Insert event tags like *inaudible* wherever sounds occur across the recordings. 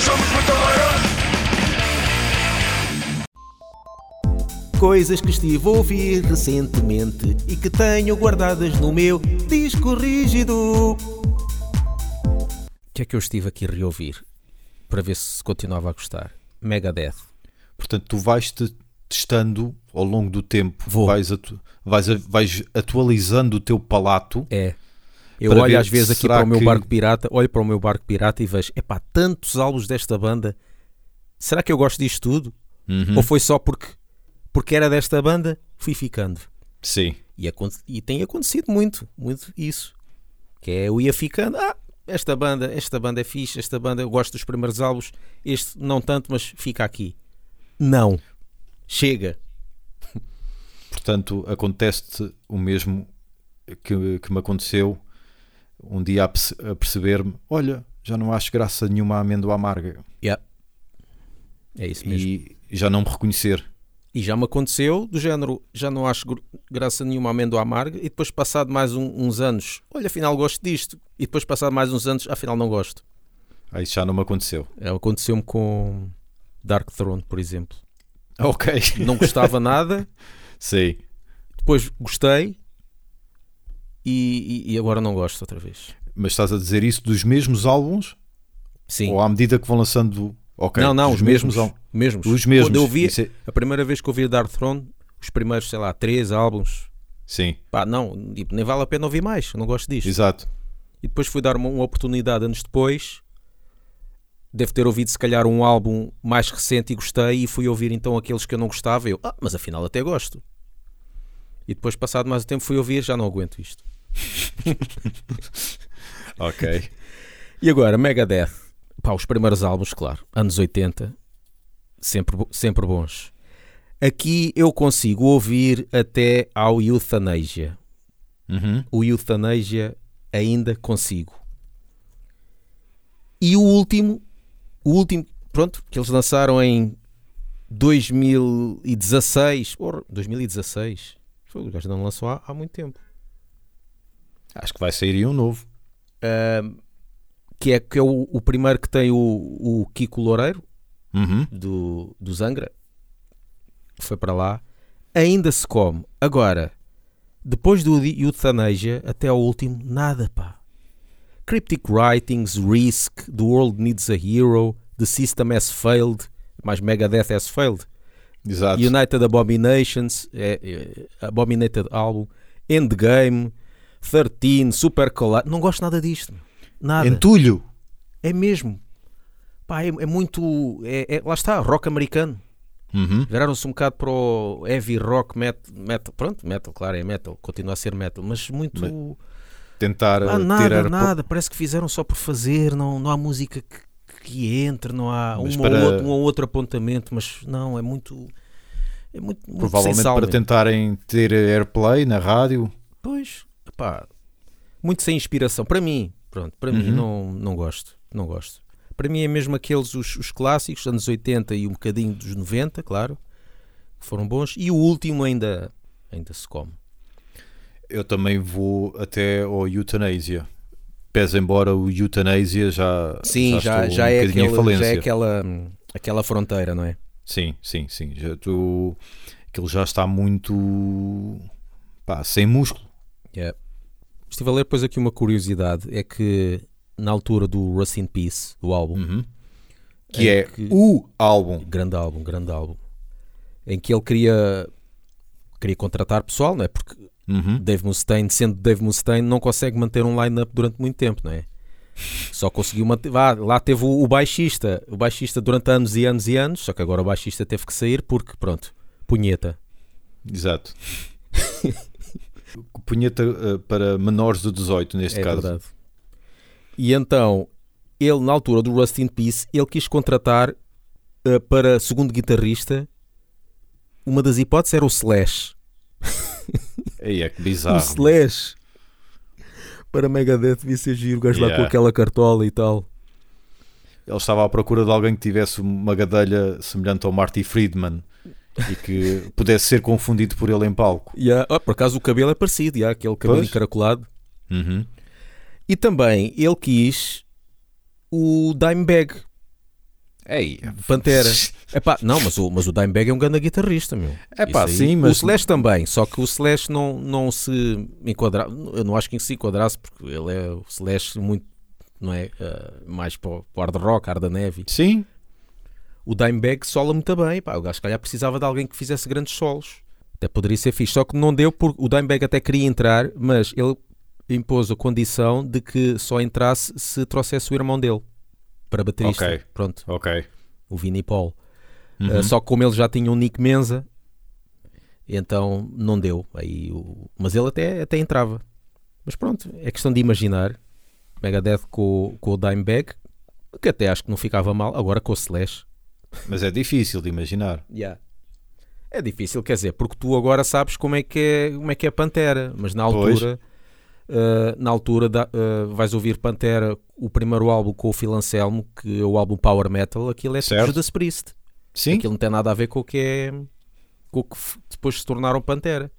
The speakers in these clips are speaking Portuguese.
Somos. Coisas que estive a ouvir recentemente e que tenho guardadas no meu disco rígido. O que é que eu estive aqui a reouvir? Para ver se continuava a gostar. Megadeth. Portanto, tu vais-te testando ao longo do tempo, Vou. vais, atu- vais, vais atualizando o teu palato. É. Eu olho ver às vezes aqui para o meu que- barco pirata, olho para o meu barco pirata e vejo, epá, tantos álbuns desta banda. Será que eu gosto disto tudo? Uhum. Ou foi só porque, porque era desta banda? Fui ficando. Sim. E, e tem acontecido muito, muito isso. Que é eu ia ficando, ah, esta banda, esta banda é fixe, esta banda eu gosto dos primeiros álbuns, este não tanto, mas fica aqui. Não. Chega. Portanto, acontece-te o mesmo que, que me aconteceu um dia a, perce- a perceber-me: olha, já não acho graça nenhuma à amêndoa amarga Yeah. É isso mesmo. e já não me reconhecer. E já me aconteceu, do género, já não acho gr- graça nenhuma amêndoa amarga, e depois passado mais um- uns anos, olha, afinal gosto disto, e depois passado mais uns anos, afinal não gosto. Aí já não me aconteceu. É, Aconteceu-me com Dark Throne, por exemplo. Ok. Não gostava nada, *laughs* Sei. depois gostei, e, e- agora não gosto outra vez. Mas estás a dizer isso dos mesmos álbuns? Sim. Ou à medida que vão lançando. Ok. não, não, os mesmos. ál- mesmos. Os mesmos. Quando eu vi, Isso é- a primeira vez que eu vi Dark Throne, os primeiros, sei lá, três álbuns, Sim, pá, não, tipo, nem vale a pena ouvir mais, não gosto disto. exato. E depois fui dar uma, uma oportunidade anos depois. Devo ter ouvido se calhar um álbum mais recente e gostei e fui ouvir então aqueles que eu não gostava. e Eu, ah, mas afinal até gosto. E depois, passado mais o tempo, fui ouvir, já não aguento isto. *laughs* Ok. E agora, Megadeth. Pá, os primeiros álbuns, claro, anos 80, sempre, sempre bons. Aqui eu consigo ouvir até ao Euthanasia. Uhum. o Euthanasia ainda consigo. E o último, o último, pronto, que eles lançaram em 2016, porra, 2016. Foi, O gajo não lançou há, há muito tempo. Acho que vai sair aí um novo. Ahm, que é, que é o, o primeiro que tem o, o Kiko Loureiro, Uhum. do, do Zangra. Foi para lá. Ainda se come. Agora, depois do Euthanasia até ao último, nada, pá. Cryptic Writings, Risk, The World Needs a Hero, The System Has Failed, mais Megadeth Has Failed, Exato. United Abominations, é, é, Abominated Album, Endgame, 13, Super Collide. Não gosto nada disto. Nada. Entulho. É mesmo. Pá, é, é muito. É, é- lá está, rock americano. Uhum. Viraram-se um bocado para o heavy rock, metal, metal. Pronto, metal, claro, é metal, continua a ser metal, mas muito. Mas Tentar Ah, nada, tirar. nada. Parece que fizeram só por fazer, não, não há música que, que entre, não há um, para- ou outro, um ou outro apontamento, mas não, é muito. É muito, muito Provavelmente para mesmo. tentarem ter airplay na rádio. Pois, pá, muito sem inspiração. Para mim, pronto, para mim Uhum. não, não gosto, não gosto. Para mim é mesmo aqueles, os, os clássicos, anos 80 e um bocadinho dos 90, claro, que foram bons. E o último ainda, ainda se come. Eu também vou até ao Euthanasia. Pese embora o Euthanasia já. Sim, já, estou já, um é, aquele, já é aquela, aquela fronteira, não é? Sim, sim, sim. Já estou. Aquilo já está muito. pá, sem músculo. Yeah. Estive a ler depois aqui uma curiosidade, é que na altura do Rust in Peace, do álbum, Uhum. Que é que- o álbum. grande álbum, grande álbum, em que ele queria queria contratar pessoal, não é? Porque Uhum. Dave Mustaine, sendo Dave Mustaine, não consegue manter um line-up durante muito tempo, não é? Só conseguiu manter. Vá, lá teve o, o baixista, o baixista durante anos e anos e anos, só que agora o baixista teve que sair porque, pronto, punheta. Exato. *laughs* Punheta uh, para menores de 18, neste é caso. verdade. E então, ele, na altura do Rust in Peace, ele quis contratar eh, para segundo guitarrista. Uma das hipóteses era o Slash. *laughs* Aí é que O bizarro. Slash. Para Megadeth devia ser giro, o gajo lá Yeah. com aquela cartola e tal. Ele estava à procura de alguém que tivesse uma gadelha semelhante ao Marty Friedman e que *laughs* pudesse ser confundido por ele em palco. Yeah. Ah, por acaso o cabelo é parecido, yeah, aquele cabelo Pois. encaracolado. Uhum. E também ele quis o Dimebag, Ei, Pantera. *laughs* Epá, não, mas o, mas o Dimebag é um grande guitarrista, meu. Epá, aí- sim, mas- O Slash também, só que o Slash não, não se enquadra... Eu não acho que se enquadrasse, porque ele é o Slash muito, não é? ah, mais para o para o hard rock, hard neve. sim, O Dimebag sola muito bem, pá. O gajo, se calhar, precisava de alguém que fizesse grandes solos. Até poderia ser fixe, só que não deu, porque o Dimebag até queria entrar, mas ele impôs a condição de que só entrasse se trouxesse o irmão dele para baterista. Ok. Pronto, ok. o Vinnie Paul. Uhum. Uh, só que como ele já tinha um Nick Menza, então não deu. Aí o... Mas ele até, até entrava. Mas pronto, é questão de imaginar. Megadeth com, com o Dimebag, que até acho que não ficava mal. Agora com o Slash. Mas é difícil de imaginar. É difícil, quer dizer, porque tu agora sabes como é que é, como é, que é Pantera, mas na Pois. altura, uh, na altura da- uh, vais ouvir Pantera, o primeiro álbum com o Phil Anselmo, que é o álbum Power Metal, aquilo é Certo. Judas Priest. Sim, Aquilo não tem nada a ver com o que é com o que depois se tornaram Pantera.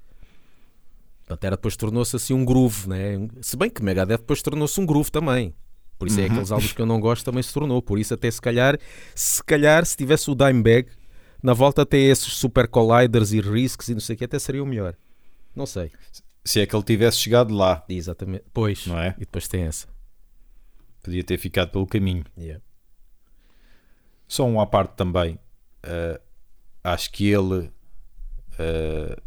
Pantera depois tornou-se assim um groove, né? Se bem que Megadeth depois tornou-se um groove também. Por isso é Uhum. aqueles álbuns que eu não gosto também se tornou. Por isso até se calhar, se calhar se tivesse o Dimebag na volta até esses Super Colliders e Risks e não sei o que até seria o melhor. Não sei. Se é que ele tivesse chegado lá, Exatamente. Pois. não é? E depois tem essa. Podia ter ficado pelo caminho. Yeah. Só um à parte também. eh, acho que ele eh,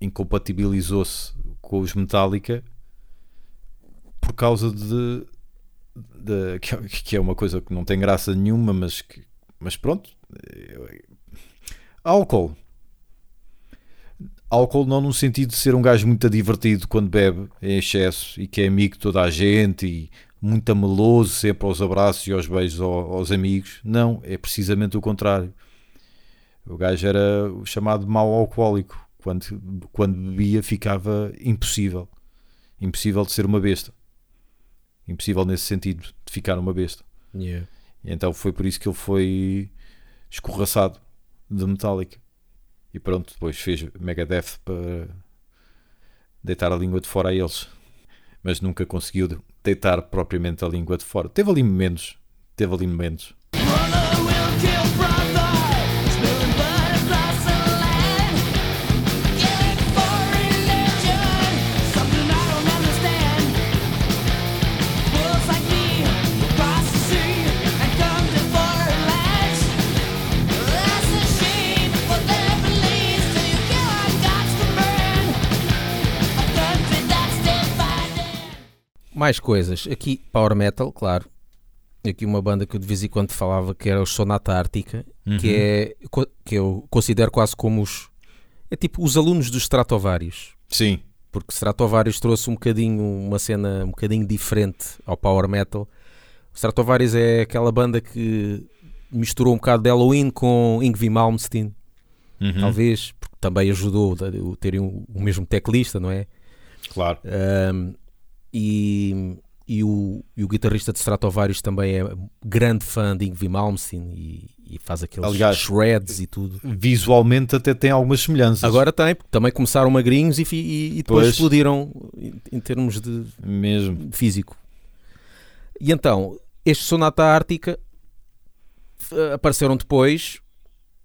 incompatibilizou-se com os Metallica por causa de, de- *laughs* que, é- que é uma coisa que não tem graça nenhuma, mas, que- mas pronto. eh, álcool. Álcool não no sentido de ser um gajo muito divertido quando bebe em excesso e que é amigo de toda a gente e muito ameloso sempre aos abraços e aos beijos ao- aos amigos. Não, é precisamente o contrário. O gajo era o chamado mau alcoólico. Quando, quando bebia ficava impossível. Impossível de ser uma besta. Impossível nesse sentido de ficar uma besta. Yeah. E então foi por isso que ele foi escorraçado de Metallica. E pronto, depois fez Megadeth para deitar a língua de fora a eles. Mas nunca conseguiu deitar propriamente a língua de fora. Teve ali momentos. Teve ali momentos. Mais coisas. Aqui, Power Metal, claro. Aqui uma banda que eu de vez em quando falava que era o Sonata Ártica, que é que eu considero quase como os é tipo os alunos dos Stratovarius, Sim, porque Stratovarius trouxe um bocadinho uma cena um bocadinho diferente ao Power Metal. O Stratovarius é aquela banda que misturou um bocado de Halloween com Yngwie Malmsteen, Uhum, talvez, porque também ajudou a terem o o mesmo teclista, não é? claro. Um, e, e, o, e o guitarrista de Stratovarius também é grande fã de Yngwie Malmsteen e, e faz aqueles Aliás, shreds e tudo. Visualmente até tem algumas semelhanças. Agora tem, porque também começaram magrinhos e, e, e depois Pois. explodiram em, em termos de Mesmo. físico. E então, este Sonata Ártica apareceram depois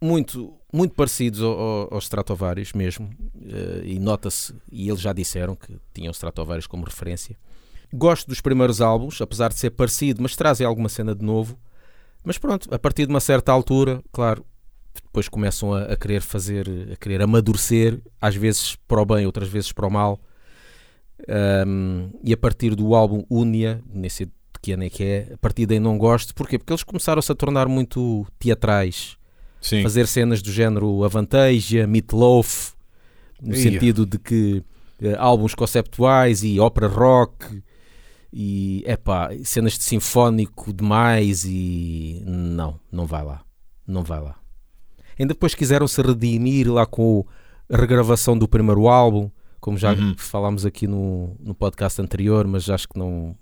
muito, muito parecidos ao- ao- aos Stratovarius mesmo. eh, e nota-se, e eles já disseram que tinham Stratovarius como referência. Gosto dos primeiros álbuns, apesar de ser parecido, mas trazem alguma cena de novo. Mas pronto, a partir de uma certa altura, claro, depois começam a, a querer fazer, a querer amadurecer, às vezes para o bem, outras vezes para o mal. Um, e a partir do álbum Unia, nem sei de que ano é que é, a partir daí não gosto. Porquê? Porque eles começaram-se a tornar muito teatrais, Sim. fazer cenas do género Avantasia, Meatloaf, no Ia. sentido de que eh, álbuns conceptuais e ópera rock e epá, cenas de sinfónico demais e não, não vai lá, não vai lá. Ainda depois quiseram se redimir lá com a regravação do primeiro álbum, como já Uhum. falámos aqui no, no podcast anterior, mas acho que não,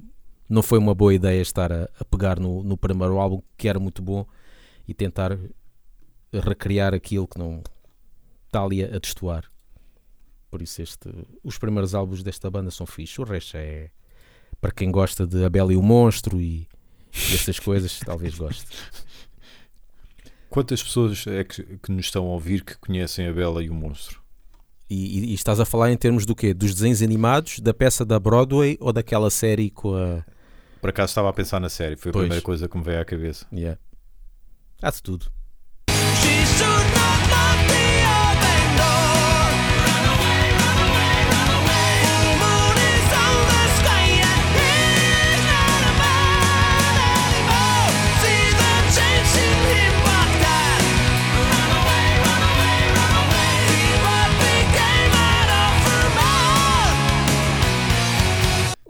não foi uma boa ideia estar a, a pegar no, no primeiro álbum, que era muito bom, e tentar recriar aquilo que não está ali a, a destoar. Por isso este, os primeiros álbuns desta banda são fixos, o resto é para quem gosta de A Bela e o Monstro e, e essas coisas, talvez goste. Quantas pessoas é que, que nos estão a ouvir que conhecem a Bela e o Monstro? E, e- e estás a falar em termos do quê? Dos desenhos animados, da peça da Broadway ou daquela série com a. Por acaso estava a pensar na série, foi a Pois. primeira coisa que me veio à cabeça. Yeah. Há de tudo.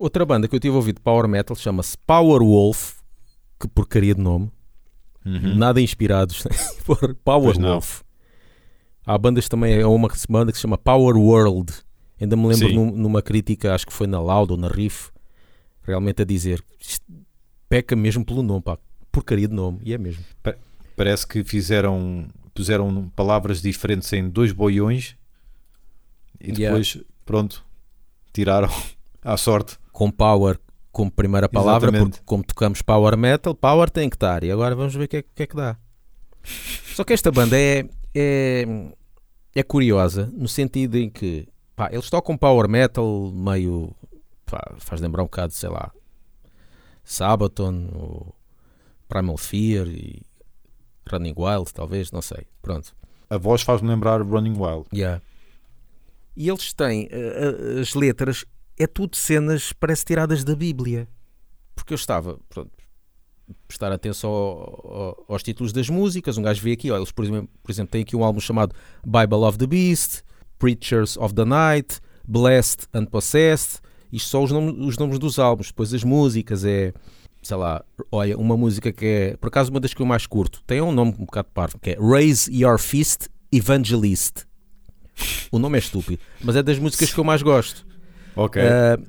Outra banda que eu tive ouvido de Power Metal chama-se Power Wolf. Que porcaria de nome. Uhum. Nada inspirados *laughs* por Power Pois não. Wolf. Há bandas também, é uma banda que se chama Power World. Ainda me lembro num- numa crítica, acho que foi na Loud ou na Riff, realmente a dizer peca mesmo pelo nome, pá. Porcaria de nome, e é mesmo. Parece que fizeram, puseram palavras diferentes em dois boiões e Yeah. depois, pronto, tiraram *laughs* à sorte. Com Power como primeira palavra, Exatamente. porque como tocamos Power Metal, Power tem que estar. E agora vamos ver o que é, que é que dá. Só que esta banda é, é, é curiosa, no sentido em que pá, eles tocam Power Metal meio. pá, faz lembrar um bocado, sei lá, Sabaton, ou Primal Fear e Running Wild, talvez, não sei. Pronto. A voz faz-me lembrar Running Wild. Yeah. E eles têm eh, as letras, é tudo cenas, parece tiradas da Bíblia. Porque eu estava, pronto, prestar atenção ao- ao- aos títulos das músicas. Um gajo vê aqui, ó, eles, por exemplo, por exemplo, têm aqui um álbum chamado Bible of the Beast, Preachers of the Night, Blessed and Possessed. Isto são os nomes, os nomes dos álbuns. Depois as músicas é, sei lá, olha, uma música que é, por acaso, uma das que eu mais curto. Tem um nome um bocado parvo, que é Raise Your Fist Evangelist. O nome é estúpido, mas é das músicas que eu mais gosto. Ok. Uh,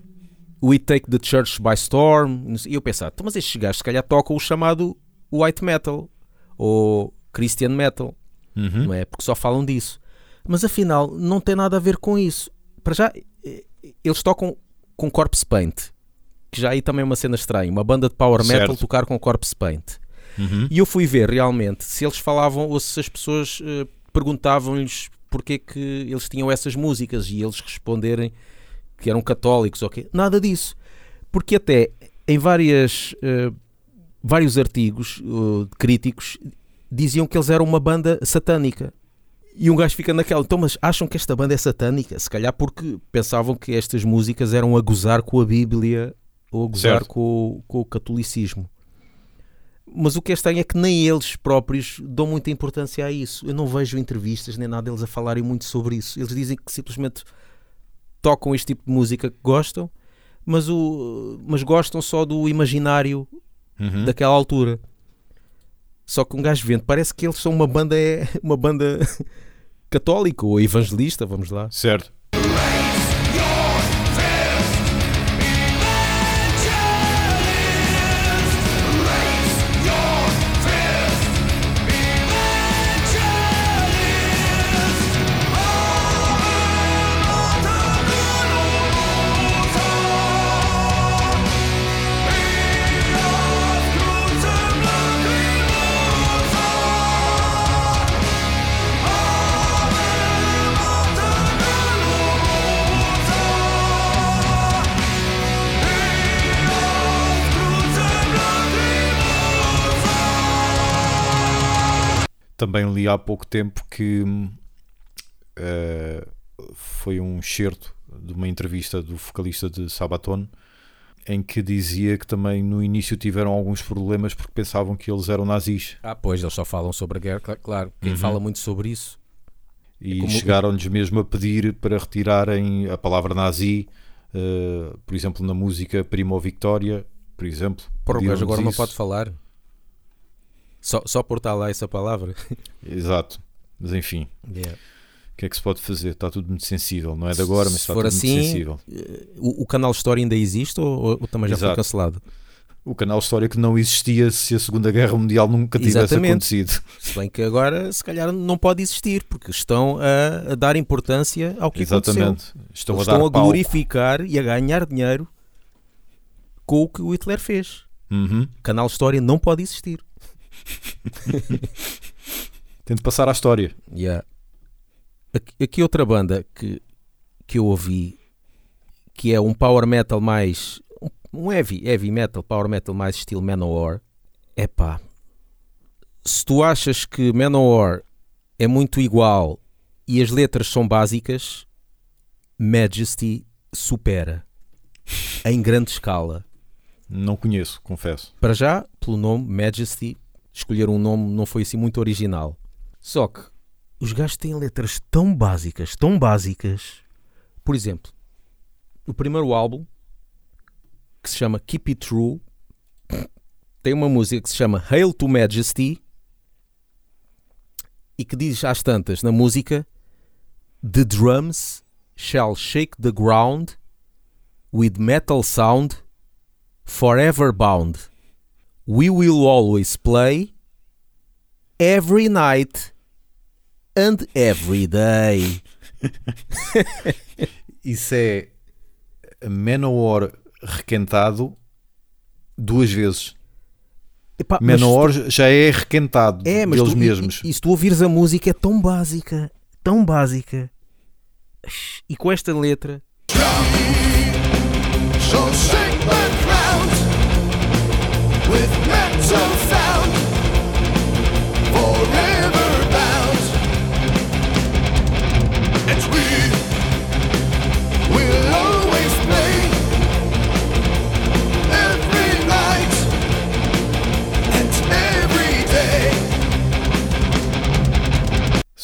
We Take the Church by Storm. E eu pensava, "Então, mas estes gajos se calhar tocam o chamado White Metal ou Christian Metal, Uhum. não é? Porque só falam disso. Mas afinal, não tem nada a ver com isso. Para já, eles tocam com Corpse Paint, que já aí também é uma cena estranha. Uma banda de Power Metal Certo. tocar com Corpse Paint. Uhum. E eu fui ver realmente se eles falavam ou se as pessoas eh, perguntavam-lhes porque é que eles tinham essas músicas e eles responderem que eram católicos ou quê. Nada disso. Porque até em várias, eh, vários artigos eh, críticos diziam que eles eram uma banda satânica. E um gajo fica naquela, então, mas acham que esta banda é satânica? Se calhar porque pensavam que estas músicas eram a gozar com a Bíblia ou a gozar com, o- com o catolicismo. Mas o que é estranho é que nem eles próprios dão muita importância a isso. Eu não vejo entrevistas nem nada deles a falarem muito sobre isso. Eles dizem que simplesmente tocam este tipo de música que gostam, mas, o, mas gostam só do imaginário Uhum. daquela altura. Só que um gajo vendo, parece que eles são uma banda, é, *laughs* uma banda *laughs* católica ou evangelista, vamos lá. Certo. Também li há pouco tempo que eh, foi um excerto de uma entrevista do vocalista de Sabaton em que dizia que também no início tiveram alguns problemas porque pensavam que eles eram nazis Ah, pois, eles só falam sobre a guerra, cla- claro. Quem Uhum. fala muito sobre isso. e Como- chegaram-lhes mesmo a pedir para retirarem a palavra nazi, eh, por exemplo, na música Primo Victoria, por exemplo. Porra, agora não isso. pode falar. Só, só por estar lá essa palavra. *laughs* Exato. Mas enfim, Yeah. o que é que se pode fazer? Está tudo muito sensível. Não é de agora, mas Se está tudo assim, muito sensível. O, o canal História ainda existe ou, ou também já foi Exato. cancelado? O canal História que não existia se a Segunda Guerra Mundial nunca tivesse Exatamente. acontecido. Se bem que agora, se calhar, não pode existir, porque estão a, a dar importância ao que aconteceu. Exatamente. Estão Eles a estão a palco. glorificar e a ganhar dinheiro com o que o Hitler fez. Uhum. Canal História não pode existir. *laughs* Tento passar à história. Yeah. Aqui, aqui outra banda que, que eu ouvi que é um power metal mais um heavy, heavy metal, power metal mais estilo Manowar. Epá, se tu achas que Manowar é muito igual e as letras são básicas, Majesty supera em grande escala. Não conheço, confesso. Para já, pelo nome Majesty, escolher um nome não foi assim muito original. Só que os gajos têm letras tão básicas, tão básicas. Por exemplo, o primeiro álbum, que se chama Keep It True, tem uma música que se chama Hail to Majesty e que diz às tantas na música The drums shall shake the ground with metal sound forever bound. We will always play every night and every day. *laughs* Isso é Manowar requentado duas vezes. Epá, mas Manowar já é requentado É, mas deles tu, mesmos. E, e se tu ouvires a música é tão básica, tão básica. E com esta letra,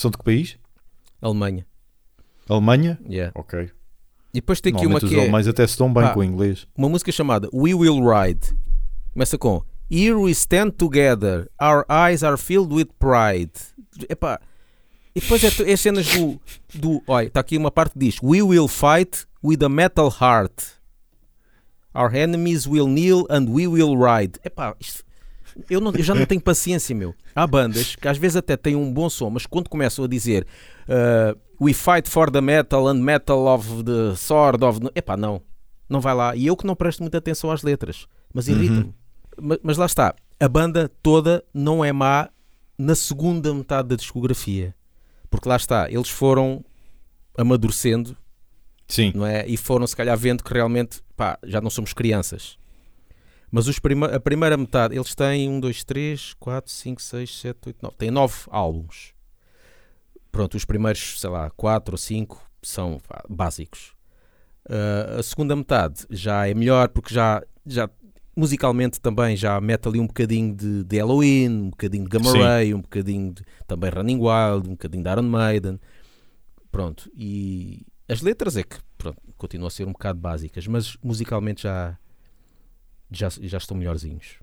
São de que país? Alemanha. Alemanha? Yeah. Ok. E depois tem aqui uma Normalmente os que é alemães até se dão bem Pá. com o inglês. uma música chamada We Will Ride. Começa com Here we stand together, our eyes are filled with pride. Epá, e depois é, é cenas do. do olha, está aqui uma parte que diz We will fight with a metal heart. Our enemies will kneel and we will ride. Epá, isto- eu, não- eu já não tenho paciência, meu. Há bandas que às vezes até têm um bom som, mas quando começam a dizer uh, We fight for the metal and metal of the sword of. the-" Epá, não. Não vai lá. E eu que não presto muita atenção às letras, mas irrita-me. Ma- Mas, lá está. A banda toda não é má na segunda metade da discografia. Porque lá está, eles foram amadurecendo Sim. não é? E foram se calhar vendo que realmente pá, já não somos crianças. Mas os prima a primeira metade, eles têm 1, 2, 3, 4, 5, 6, 7, 8, 9. Têm 9 álbuns. Pronto, os primeiros, sei lá, 4 ou 5 são pá, básicos. Ah, a segunda metade já é melhor porque já, já musicalmente também já mete ali um bocadinho de, de Halloween, um bocadinho de Gamma Sim. Ray, um bocadinho de também Running Wild, um bocadinho de Iron Maiden. Pronto, e as letras é que pronto, continuam a ser um bocado básicas, mas musicalmente já, já, já estão melhorzinhos.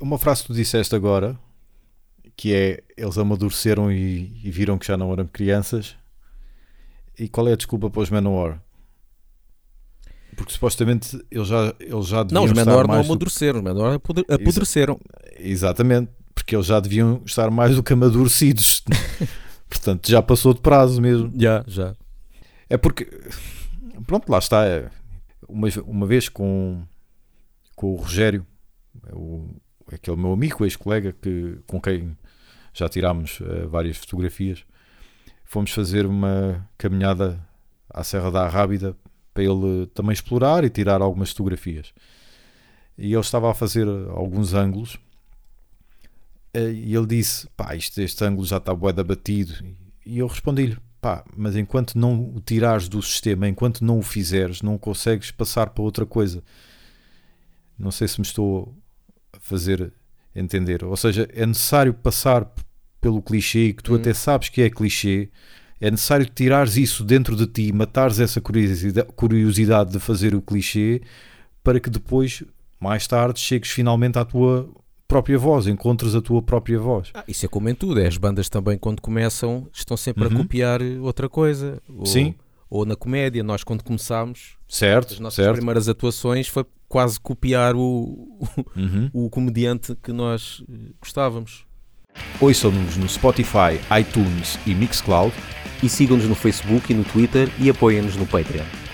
Uma frase que tu disseste agora, que é eles amadureceram e, e viram que já não eram crianças. E qual é a desculpa para os Manowar? Porque supostamente eles já, eles já deviam Não, os menores não do- amadureceram, os menores apodre- apodreceram. Exatamente, porque eles já deviam estar mais do que amadurecidos. *laughs* Portanto, já passou de prazo mesmo. Já, já. É porque, pronto, lá está. é, Uma, uma vez com, com o Rogério, o, aquele meu amigo, ex-colega, que, com quem já tirámos eh, várias fotografias, fomos fazer uma caminhada à Serra da Arrábida para ele também explorar e tirar algumas fotografias. E ele estava a fazer alguns ângulos eh, e ele disse: pá, isto, este ângulo já está bué de abatido. E eu respondi-lhe: pá, mas enquanto não o tirares do sistema, enquanto não o fizeres, não consegues passar para outra coisa. Não sei se me estou a fazer entender. Ou seja, é necessário passar pelo clichê, que tu Hum. até sabes que é clichê. É necessário tirares isso dentro de ti, matares essa curiosidade, de fazer o clichê, para que depois, mais tarde, chegues finalmente à tua própria voz, encontres a tua própria voz. Ah, isso é como em tudo, é as bandas também quando começam estão sempre a Uhum. copiar outra coisa. Ou, Sim. Ou na comédia, nós quando começámos, Certo, as nossas certo. primeiras atuações foi quase copiar o, *laughs* Uhum. o comediante que nós eh, gostávamos. Ouçam-nos no Spotify, iTunes e Mixcloud. E sigam-nos no Facebook e no Twitter e apoiem-nos no Patreon.